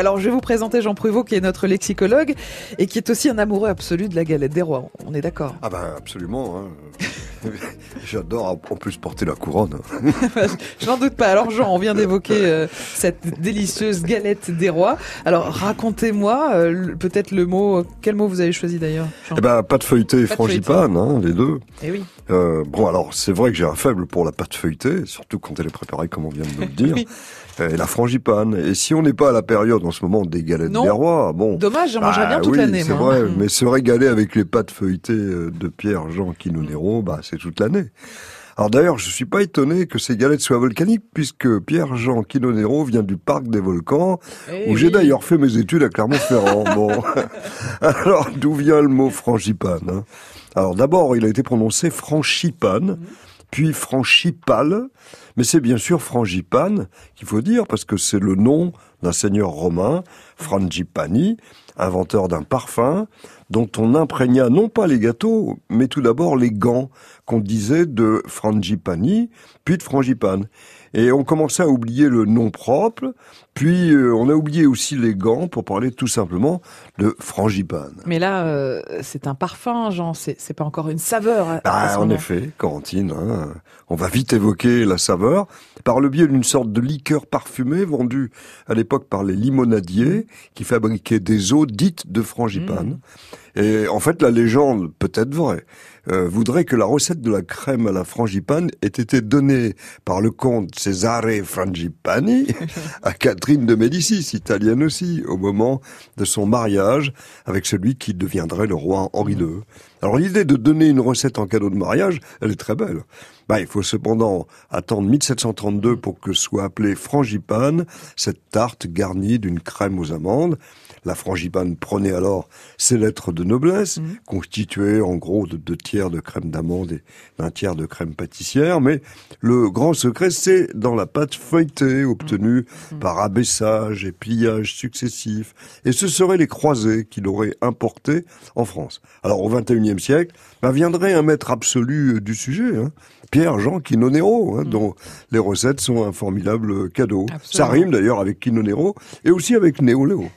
Alors je vais vous présenter Jean Pruvot qui est notre lexicologue et qui est aussi un amoureux absolu de la galette des rois. On est d'accord Ah ben absolument. Hein. J'adore en plus porter la couronne. Je n'en doute pas. Alors Jean, on vient d'évoquer euh, cette délicieuse galette des rois. Alors racontez-moi euh, peut-être le mot. Quel mot vous avez choisi d'ailleurs Eh ben pâte feuilletée et frangipane, hein, les deux. Eh oui. Euh, bon alors c'est vrai que j'ai un faible pour la pâte feuilletée, surtout quand elle est préparée comme on vient de nous le dire. oui et la frangipane. Et si on n'est pas à la période en ce moment des galettes des rois, bon. Dommage, j'en mangerais bien toute oui, l'année. C'est vrai, mais se régaler avec les pâtes feuilletées de Pierre Jean Quinonero, bah c'est toute l'année. Alors d'ailleurs, je suis pas étonné que ces galettes soient volcaniques, puisque Pierre-Jean Quinonero vient du parc des volcans, eh où j'ai d'ailleurs fait mes études à Clermont-Ferrand. bon, alors d'où vient le mot frangipane hein? Alors d'abord, il a été prononcé franchipane, mhm puis Franchipale, mais c'est bien sûr Frangipane qu'il faut dire parce que c'est le nom d'un seigneur romain, Frangipani, inventeur d'un parfum dont on imprégna non pas les gâteaux, mais tout d'abord les gants qu'on disait de Frangipani, puis de Frangipane. Et on commençait à oublier le nom propre, puis euh, on a oublié aussi les gants pour parler tout simplement de frangipane. Mais là, euh, c'est un parfum, Jean, c'est pas encore une saveur. Ah, en effet, Corentine, hein, on va vite évoquer la saveur par le biais d'une sorte de liqueur parfumée vendue à l'époque par les limonadiers qui fabriquaient des eaux dites de frangipane. Mmh. Et en fait, la légende, peut-être vraie, euh, voudrait que la recette de la crème à la frangipane ait été donnée par le comte Cesare Frangipani à Catherine de Médicis, italienne aussi, au moment de son mariage avec celui qui deviendrait le roi Henri II. Alors l'idée de donner une recette en cadeau de mariage, elle est très belle. Bah, il faut cependant attendre 1732 pour que soit appelée frangipane, cette tarte garnie d'une crème aux amandes. La frangipane prenait alors ses lettres de noblesse, mmh. constituées en gros de deux tiers de crème d'amande et d'un tiers de crème pâtissière. Mais le grand secret, c'est dans la pâte feuilletée obtenue mmh. Mmh. par abaissage et pliage successifs. Et ce seraient les croisés qui l'auraient importé en France. Alors au XXIe siècle, bah, viendrait un maître absolu euh, du sujet, hein, Pierre-Jean Quinonero, hein, dont les recettes sont un formidable cadeau. Ça rime d'ailleurs avec Quinonero et aussi avec Néoléo.